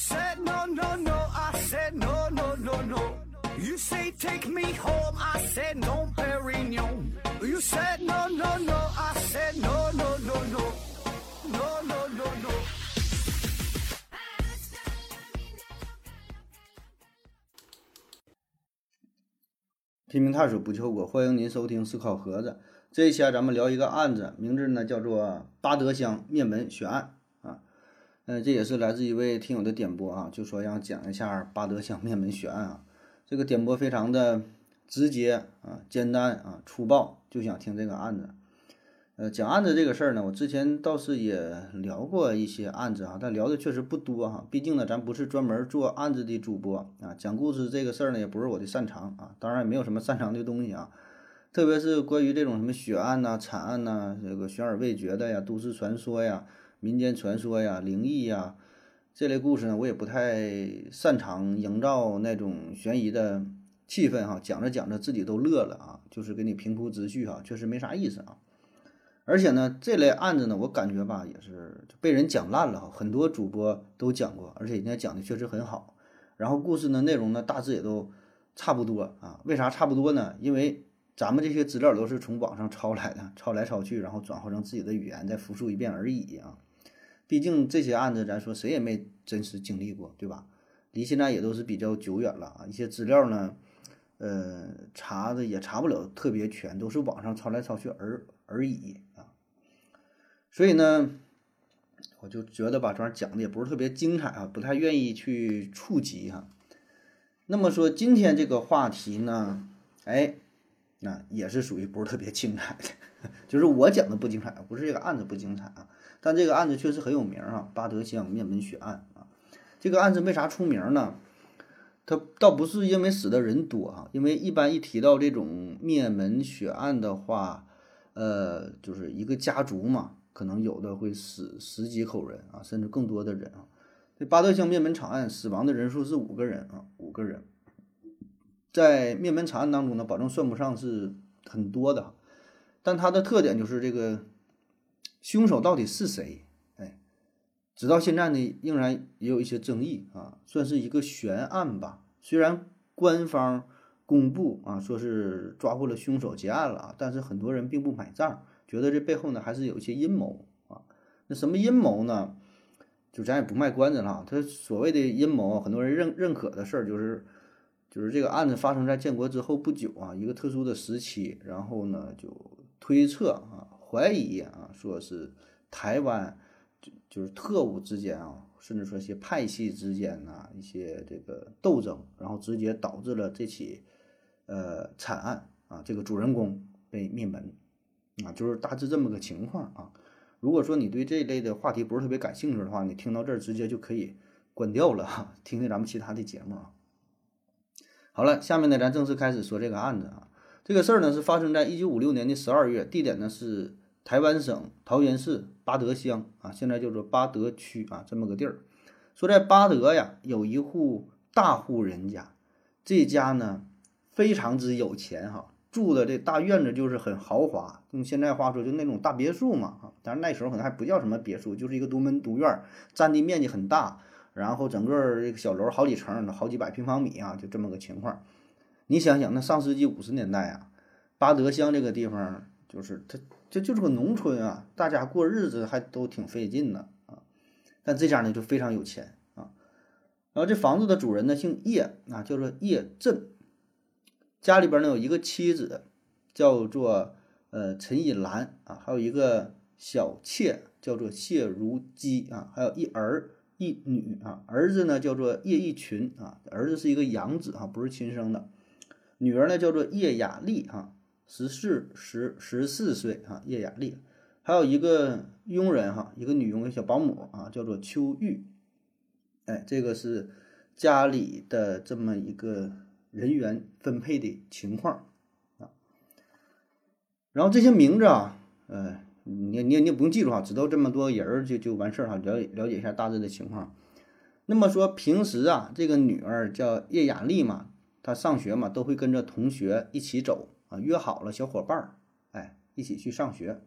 said no, no, no. I said no, no, no, no. You say take me home. I said no, Perignon. You said no, no, no. I said no, no, no, no. No, no, no, no. 拼命探索不计后果，欢迎您收听思考盒子。这一期啊，咱们聊一个案子，名字呢叫做八德乡灭门血案。呃，这也是来自一位听友的点播啊，就说让讲一下八德乡灭门血案啊。这个点播非常的直接啊，简单啊，粗暴，就想听这个案子。呃，讲案子这个事儿呢，我之前倒是也聊过一些案子啊，但聊的确实不多哈。毕竟呢，咱不是专门做案子的主播啊，讲故事这个事儿呢，也不是我的擅长啊。当然也没有什么擅长的东西啊。特别是关于这种什么血案呐、惨案呐、这个悬而未决的呀、都市传说呀、民间传说呀、灵异呀这类故事呢，我也不太擅长营造那种悬疑的气氛哈。讲着讲着自己都乐了啊，就是给你平铺直叙哈，确实没啥意思啊。而且呢，这类案子呢，我感觉吧，也是被人讲烂了哈。很多主播都讲过，而且人家讲的确实很好。然后故事呢，内容呢，大致也都差不多啊。为啥差不多呢？因为咱们这些资料都是从网上抄来的，抄来抄去，然后转化成自己的语言再复述一遍而已啊。毕竟这些案子，咱说谁也没真实经历过，对吧？离现在也都是比较久远了啊。一些资料呢，呃，查的也查不了特别全，都是网上抄来抄去而而已啊。所以呢，我就觉得吧，这玩意讲的也不是特别精彩啊，不太愿意去触及哈。那么说今天这个话题呢，哎。那也是属于不是特别精彩的，就是我讲的不精彩，不是这个案子不精彩啊，但这个案子确实很有名啊，巴德乡灭门血案啊，这个案子为啥出名呢？它倒不是因为死的人多啊，因为一般一提到这种灭门血案的话，呃，就是一个家族嘛，可能有的会死十几口人啊，甚至更多的人啊。这巴德乡灭门惨案死亡的人数是五个人啊，五个人。在灭门惨案当中呢，保证算不上是很多的，但它的特点就是这个凶手到底是谁？哎，直到现在呢，仍然也有一些争议啊，算是一个悬案吧。虽然官方公布啊说是抓获了凶手结案了，但是很多人并不买账，觉得这背后呢还是有一些阴谋啊。那什么阴谋呢？就咱也不卖关子了，他所谓的阴谋，很多人认认可的事儿就是。就是这个案子发生在建国之后不久啊，一个特殊的时期，然后呢就推测啊，怀疑啊，说是台湾就就是特务之间啊，甚至说一些派系之间呐一些这个斗争，然后直接导致了这起呃惨案啊，这个主人公被灭门啊，就是大致这么个情况啊。如果说你对这一类的话题不是特别感兴趣的话，你听到这儿直接就可以关掉了哈，听听咱们其他的节目啊。好了，下面呢，咱正式开始说这个案子啊。这个事儿呢是发生在一九五六年的十二月，地点呢是台湾省桃园市八德乡啊，现在叫做八德区啊，这么个地儿。说在八德呀，有一户大户人家，这家呢非常之有钱哈，住的这大院子就是很豪华，用现在话说就那种大别墅嘛啊。但是那时候可能还不叫什么别墅，就是一个独门独院，占地面积很大。然后整个这个小楼好几层，好几百平方米啊，就这么个情况。你想想，那上世纪五十年代啊，巴德乡这个地方，就是它这就是个农村啊，大家过日子还都挺费劲的啊。但这家呢就非常有钱啊。然后这房子的主人呢姓叶啊，叫做叶振。家里边呢有一个妻子，叫做呃陈隐兰啊，还有一个小妾叫做谢如姬啊，还有一儿。一女啊，儿子呢叫做叶一群啊，儿子是一个养子啊，不是亲生的。女儿呢叫做叶雅丽啊，十四十十四岁啊，叶雅丽。还有一个佣人哈，一个女佣小保姆啊，叫做秋玉。哎，这个是家里的这么一个人员分配的情况啊。然后这些名字啊，呃。你你你不用记住哈，知道这么多人就就完事儿哈，了了解一下大致的情况。那么说平时啊，这个女儿叫叶雅丽嘛，她上学嘛都会跟着同学一起走啊，约好了小伙伴儿，哎，一起去上学。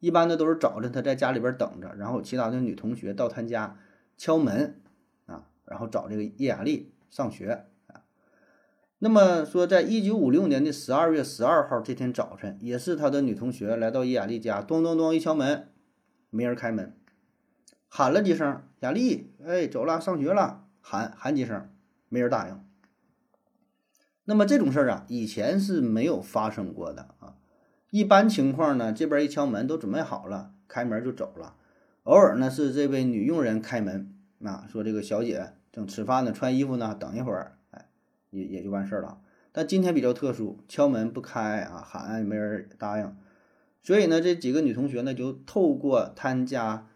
一般的都是早晨她在家里边等着，然后其他的女同学到她家敲门啊，然后找这个叶雅丽上学。那么说，在一九五六年的十二月十二号这天早晨，也是他的女同学来到叶雅丽家，咚咚咚一敲门，没人开门，喊了几声“雅丽，哎，走了，上学了”，喊喊几声，没人答应。那么这种事儿啊，以前是没有发生过的啊。一般情况呢，这边一敲门都准备好了，开门就走了。偶尔呢是这位女佣人开门，啊，说这个小姐正吃饭呢，穿衣服呢，等一会儿，也也就完事儿了。但今天比较特殊，敲门不开啊，喊也没人答应，所以呢，这几个女同学呢就透过他家，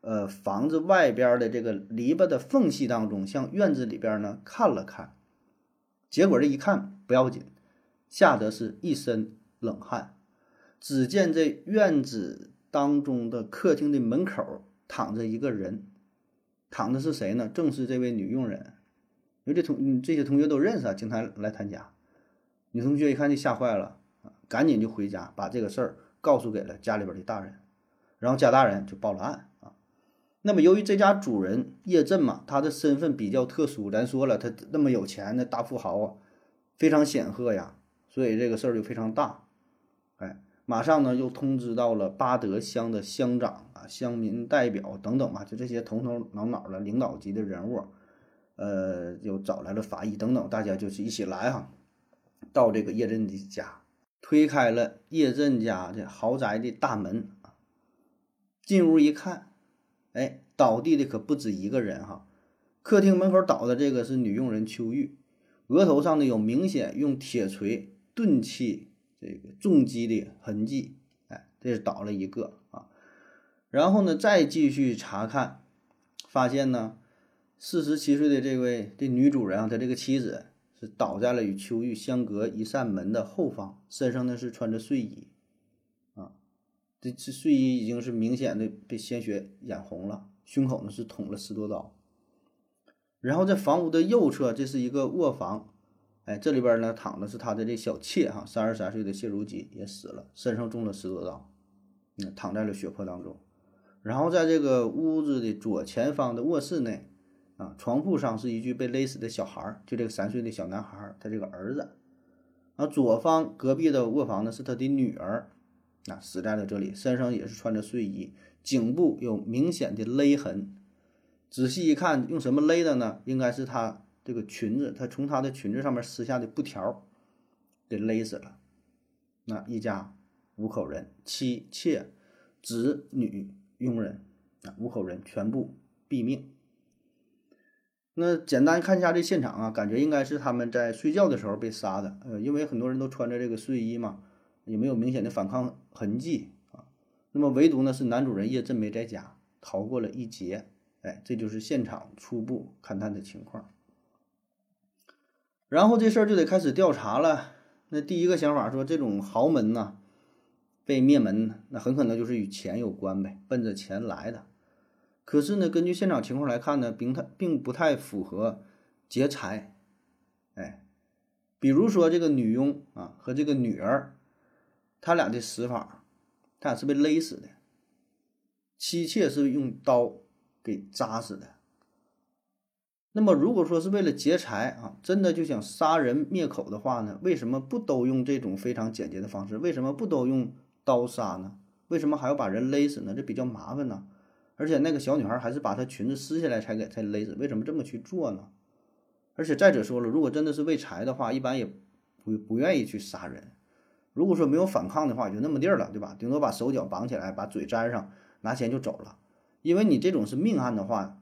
呃，房子外边的这个篱笆的缝隙当中，向院子里边呢看了看。结果这一看不要紧，吓得是一身冷汗。只见这院子当中的客厅的门口躺着一个人，躺的是谁呢？正是这位女佣人。因为这同这些同学都认识啊，经常来他家。女同学一看就吓坏了，赶紧就回家把这个事儿告诉给了家里边的大人，然后家大人就报了案啊。那么由于这家主人叶振嘛，他的身份比较特殊，咱说了他那么有钱的大富豪啊，非常显赫呀，所以这个事儿就非常大，哎。马上呢，又通知到了巴德乡的乡长啊、乡民代表等等吧，就这些头头脑脑的领导级的人物，呃，又找来了法医等等，大家就是一起来哈，到这个叶振的家，推开了叶振家的豪宅的大门，进屋一看，哎，倒地的可不止一个人哈，客厅门口倒的这个是女佣人秋玉，额头上呢有明显用铁锤钝器。这个重击的痕迹，哎，这是倒了一个啊。然后呢，再继续查看，发现呢，四十七岁的这位这女主人啊，她这个妻子是倒在了与秋玉相隔一扇门的后方，身上呢是穿着睡衣，啊，这这睡衣已经是明显的被鲜血染红了，胸口呢是捅了十多刀。然后在房屋的右侧，这是一个卧房。哎，这里边呢躺的是他的这小妾哈，三十三岁的谢如吉也死了，身上中了十多刀，嗯，躺在了血泊当中。然后在这个屋子的左前方的卧室内，啊，床铺上是一具被勒死的小孩儿，就这个三岁的小男孩儿，他这个儿子。啊，左方隔壁的卧房呢是他的女儿，啊，死在了这里，身上也是穿着睡衣，颈部有明显的勒痕。仔细一看，用什么勒的呢？应该是他。这个裙子，他从他的裙子上面撕下的布条，给勒死了。那一家五口人，妻妾、子女、佣人啊，五口人全部毙命。那简单看一下这现场啊，感觉应该是他们在睡觉的时候被杀的。呃，因为很多人都穿着这个睡衣嘛，也没有明显的反抗痕迹啊。那么唯独呢是男主人叶振没在家，逃过了一劫。哎，这就是现场初步勘探的情况。然后这事儿就得开始调查了。那第一个想法说，这种豪门呐被灭门，那很可能就是与钱有关呗，奔着钱来的。可是呢，根据现场情况来看呢，并太并不太符合劫财。哎，比如说这个女佣啊和这个女儿，他俩的死法，他俩是被勒死的，妻妾是用刀给扎死的。那么，如果说是为了劫财啊，真的就想杀人灭口的话呢，为什么不都用这种非常简洁的方式？为什么不都用刀杀呢？为什么还要把人勒死呢？这比较麻烦呢。而且那个小女孩还是把她裙子撕下来才给才勒死，为什么这么去做呢？而且再者说了，如果真的是为财的话，一般也不不愿意去杀人。如果说没有反抗的话，就那么地儿了，对吧？顶多把手脚绑起来，把嘴粘上，拿钱就走了。因为你这种是命案的话，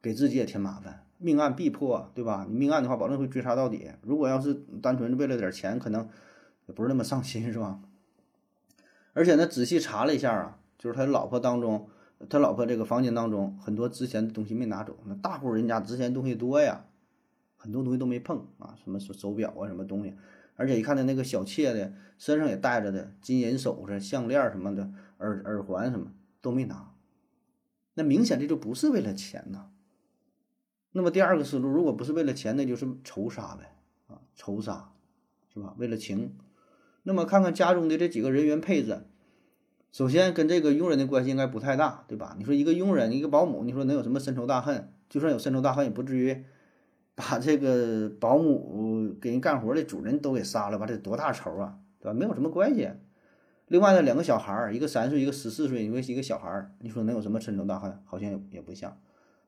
给自己也添麻烦。命案必破，对吧？你命案的话，保证会追查到底。如果要是单纯为了点钱，可能也不是那么上心，是吧？而且呢，仔细查了一下啊，就是他老婆当中，他老婆这个房间当中很多值钱的东西没拿走。那大户人家值钱东西多呀，很多东西都没碰啊，什么手手表啊，什么东西。而且一看他那个小妾的身上也带着的金银首饰、项链什么的，耳耳环什么都没拿。那明显这就不是为了钱呐。那么第二个思路，如果不是为了钱，那就是仇杀呗，啊，仇杀，是吧？为了情。那么看看家中的这几个人员配置，首先跟这个佣人的关系应该不太大，对吧？你说一个佣人，一个保姆，你说能有什么深仇大恨？就算有深仇大恨，也不至于 把这个保姆给人干活的主人都给杀了吧？这多大仇啊，对吧？没有什么关系。另外呢，两个小孩儿，一个三岁，一个十四岁，因为一个小孩儿，你说能有什么深仇大恨？好像也也不像。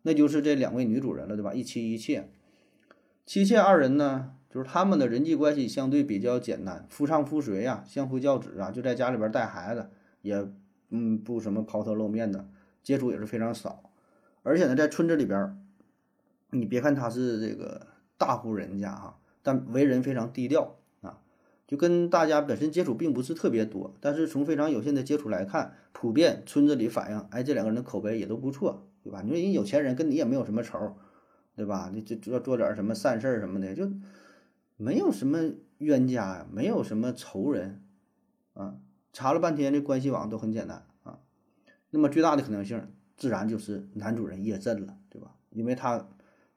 那就是这两位女主人了，对吧？一妻一妾，妻妾二人呢，就是他们的人际关系相对比较简单，夫唱妇随呀，相夫教子啊，就在家里边带孩子，也嗯不什么抛头露面的，接触也是非常少。而且呢，在村子里边，你别看他是这个大户人家哈，但为人非常低调啊，就跟大家本身接触并不是特别多。但是从非常有限的接触来看，普遍村子里反映，哎，这两个人的口碑也都不错。对吧？你说人有钱人跟你也没有什么仇，对吧？你就做做点什么善事儿什么的，就没有什么冤家呀，没有什么仇人啊。查了半天，这关系网都很简单啊。那么最大的可能性，自然就是男主人叶震了，对吧？因为他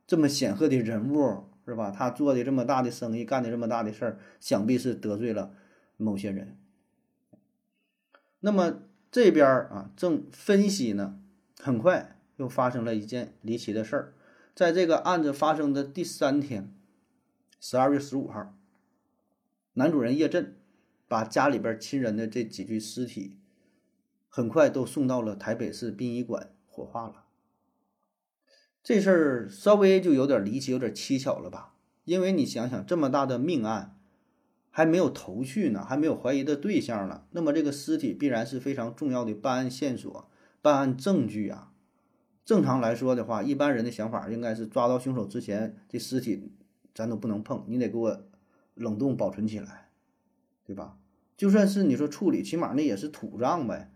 这么显赫的人物，是吧？他做的这么大的生意，干的这么大的事儿，想必是得罪了某些人。那么这边啊，正分析呢，很快。又发生了一件离奇的事儿，在这个案子发生的第三天，十二月十五号，男主人叶震把家里边亲人的这几具尸体，很快都送到了台北市殡仪馆火化了。这事儿稍微就有点离奇，有点蹊跷了吧？因为你想想，这么大的命案，还没有头绪呢，还没有怀疑的对象呢，那么这个尸体必然是非常重要的办案线索、办案证据啊。正常来说的话，一般人的想法应该是抓到凶手之前，这尸体咱都不能碰，你得给我冷冻保存起来，对吧？就算是你说处理，起码那也是土葬呗，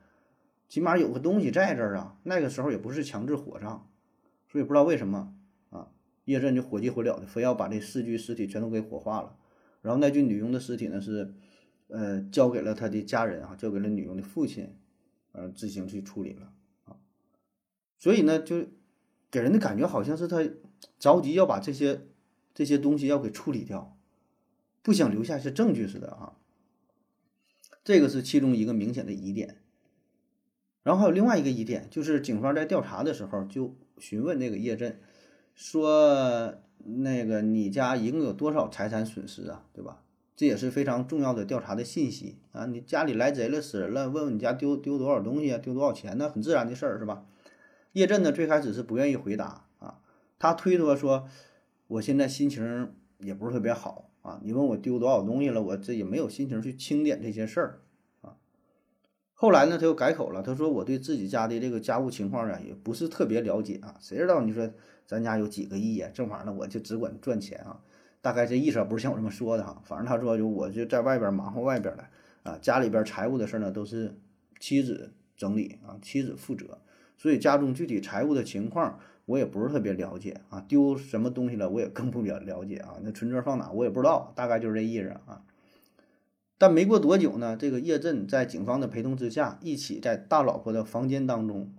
起码有个东西在这儿啊。那个时候也不是强制火葬，所以不知道为什么啊，叶震就火急火燎的，非要把这四具尸体全都给火化了。然后那具女佣的尸体呢是，呃，交给了他的家人啊，交给了女佣的父亲，呃，自行去处理了啊。所以呢，就给人的感觉好像是他着急要把这些这些东西要给处理掉，不想留下一些证据似的啊。这个是其中一个明显的疑点。然后还有另外一个疑点，就是警方在调查的时候就询问那个叶震，说那个你家一共有多少财产损失啊？对吧？这也是非常重要的调查的信息啊。你家里来贼了、死人了，问问你家丢丢多少东西啊？丢多少钱？那很自然的事儿是吧？叶震呢，最开始是不愿意回答啊，他推脱说：“我现在心情也不是特别好啊，你问我丢多少东西了，我这也没有心情去清点这些事儿啊。”后来呢，他又改口了，他说：“我对自己家的这个家务情况啊，也不是特别了解啊，谁知道你说咱家有几个亿呀？正好呢，我就只管赚钱啊，大概这意思不是像我这么说的哈，反正他说就我就在外边忙活外边的啊，家里边财务的事呢都是妻子整理啊，妻子负责。”所以家中具体财务的情况我也不是特别了解啊，丢什么东西了我也更不了了解啊，那存折放哪我也不知道，大概就是这意思啊。但没过多久呢，这个叶震在警方的陪同之下，一起在大老婆的房间当中，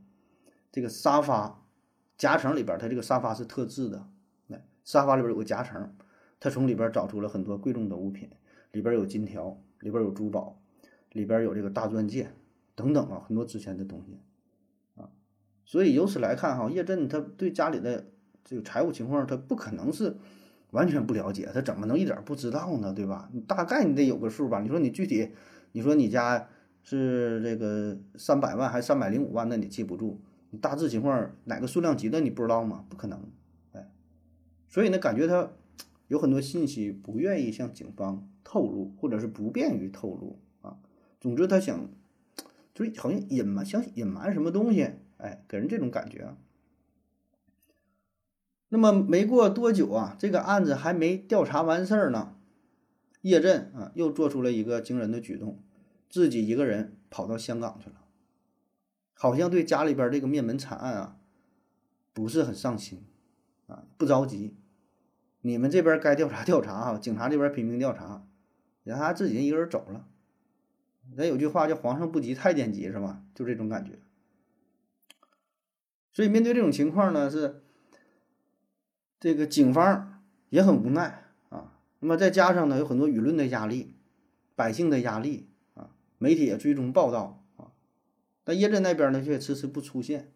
这个沙发夹层里边，他这个沙发是特制的，那沙发里边有个夹层，他从里边找出了很多贵重的物品，里边有金条，里边有珠宝，里边有这个大钻戒等等啊，很多值钱的东西。所以由此来看，哈，叶震他对家里的这个财务情况，他不可能是完全不了解，他怎么能一点不知道呢？对吧？你大概你得有个数吧？你说你具体，你说你家是这个三百万还是三百零五万，那你记不住。你大致情况哪个数量级的你不知道吗？不可能，哎，所以呢，感觉他有很多信息不愿意向警方透露，或者是不便于透露啊。总之，他想就是好像隐瞒，想隐瞒什么东西。哎，给人这种感觉啊。那么没过多久啊，这个案子还没调查完事儿呢，叶震啊又做出了一个惊人的举动，自己一个人跑到香港去了，好像对家里边这个灭门惨案啊不是很上心啊，不着急。你们这边该调查调查啊，警察这边拼命调查，让他自己一个人走了。咱有句话叫“皇上不急太监急”是吧？就这种感觉。所以面对这种情况呢，是这个警方也很无奈啊。那么再加上呢，有很多舆论的压力、百姓的压力啊，媒体也追踪报道啊。但叶震那边呢却迟迟不出现。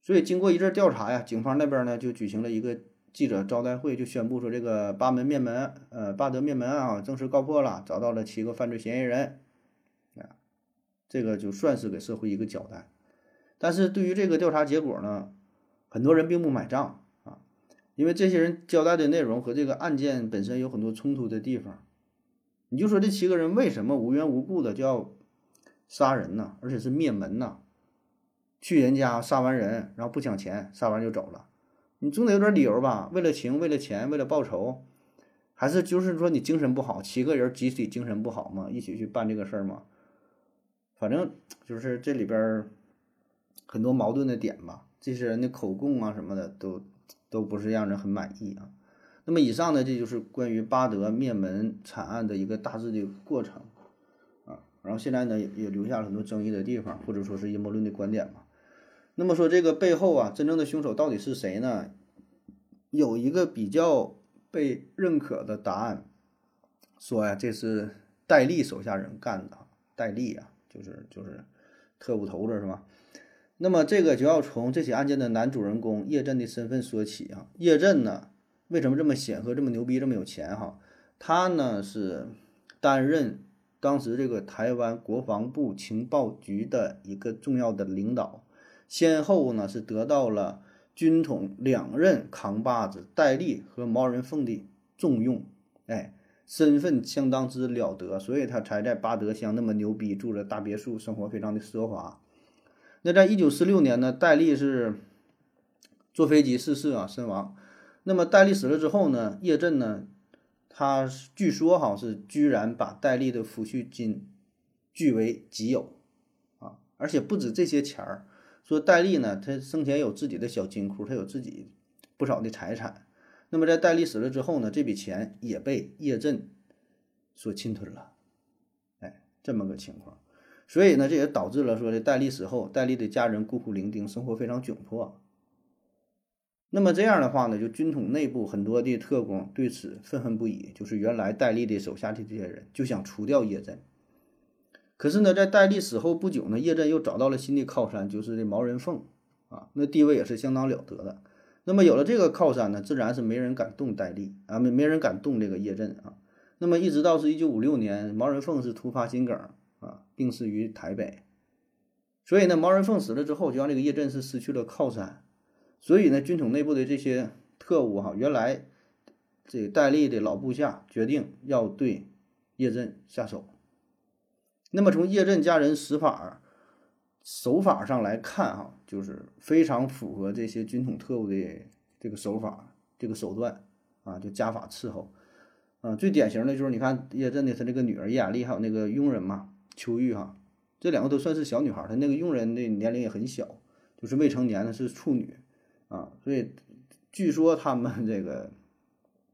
所以经过一阵调查呀，警方那边呢就举行了一个记者招待会，就宣布说这个八门灭门，呃，巴德灭门案啊正式告破了，找到了七个犯罪嫌疑人，啊，这个就算是给社会一个交代。但是对于这个调查结果呢，很多人并不买账啊，因为这些人交代的内容和这个案件本身有很多冲突的地方。你就说这七个人为什么无缘无故的就要杀人呢？而且是灭门呢？去人家杀完人，然后不抢钱，杀完就走了，你总得有点理由吧？为了情，为了钱，为了报仇，还是就是说你精神不好？七个人集体精神不好嘛，一起去办这个事儿嘛？反正就是这里边很多矛盾的点吧。这些人的口供啊什么的都都不是让人很满意啊。那么以上呢，这就是关于巴德灭门惨案的一个大致的过程啊。然后现在呢，也也留下了很多争议的地方，或者说是阴谋论的观点嘛。那么说这个背后啊，真正的凶手到底是谁呢？有一个比较被认可的答案，说呀，这是戴笠手下人干的。戴笠啊，就是就是特务头子是吧？那么这个就要从这起案件的男主人公叶震的身份说起啊。叶震呢，为什么这么显赫、这么牛逼、这么有钱？哈，他呢是担任当时这个台湾国防部情报局的一个重要的领导。先后呢是得到了军统两任扛把子戴笠和毛人凤的重用，哎，身份相当之了得，所以他才在巴德乡那么牛逼，住着大别墅，生活非常的奢华。那在一九四六年呢，戴笠是坐飞机逝世啊，身亡。那么戴笠死了之后呢，叶震呢，他据说哈是居然把戴笠的抚恤金据为己有啊，而且不止这些钱儿。说戴笠呢，他生前有自己的小金库，他有自己不少的财产。那么在戴笠死了之后呢，这笔钱也被叶震所侵吞了。哎，这么个情况，所以呢，这也导致了说这戴笠死后，戴笠的家人孤苦伶仃，生活非常窘迫。那么这样的话呢，就军统内部很多的特工对此愤恨不已，就是原来戴笠的手下的这些人就想除掉叶振。可是呢，在戴笠死后不久呢，叶振又找到了新的靠山，就是这毛人凤啊，那地位也是相当了得的。那么有了这个靠山呢，自然是没人敢动戴笠啊，没没人敢动这个叶振啊。那么一直到是一九五六年，毛人凤是突发心梗啊，病逝于台北。所以呢，毛人凤死了之后，就让这个叶振是失去了靠山。所以呢，军统内部的这些特务哈，原来这戴笠的老部下决定要对叶震下手。那么从叶震家人死法手法上来看，哈，就是非常符合这些军统特务的这个手法、这个手段啊，就家法伺候。啊，最典型的就是你看叶震的他这个女儿叶雅丽，还有那个佣人嘛，秋玉哈，这两个都算是小女孩。她那个佣人的年龄也很小，就是未成年的，是处女啊。所以据说他们这个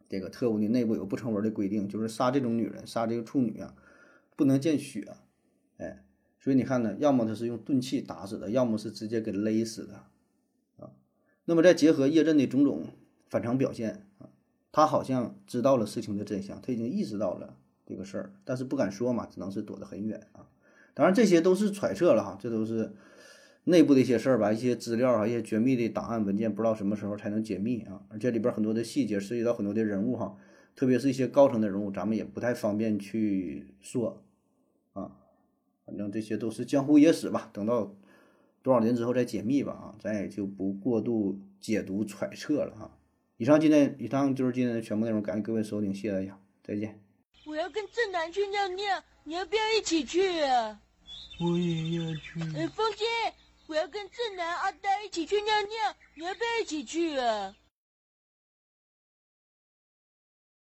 这个特务的内部有不成文的规定，就是杀这种女人、杀这个处女啊，不能见血。哎，所以你看呢，要么他是用钝器打死的，要么是直接给勒死的，啊，那么再结合叶震的种种反常表现啊，他好像知道了事情的真相，他已经意识到了这个事儿，但是不敢说嘛，只能是躲得很远啊。当然这些都是揣测了哈，这都是内部的一些事儿吧，一些资料啊，一些绝密的档案文件，不知道什么时候才能解密啊。而且里边很多的细节涉及到很多的人物哈，特别是一些高层的人物，咱们也不太方便去说啊。反正这些都是江湖野史吧，等到多少年之后再解密吧啊，咱也就不过度解读揣测了哈。以上今天以上就是今天的全部内容，感谢各位收听，谢谢大家，再见。我要跟正南去尿尿，你要不要一起去啊？我也要去。哎，风姐，我要跟正南阿呆一起去尿尿，你要不要一起去啊？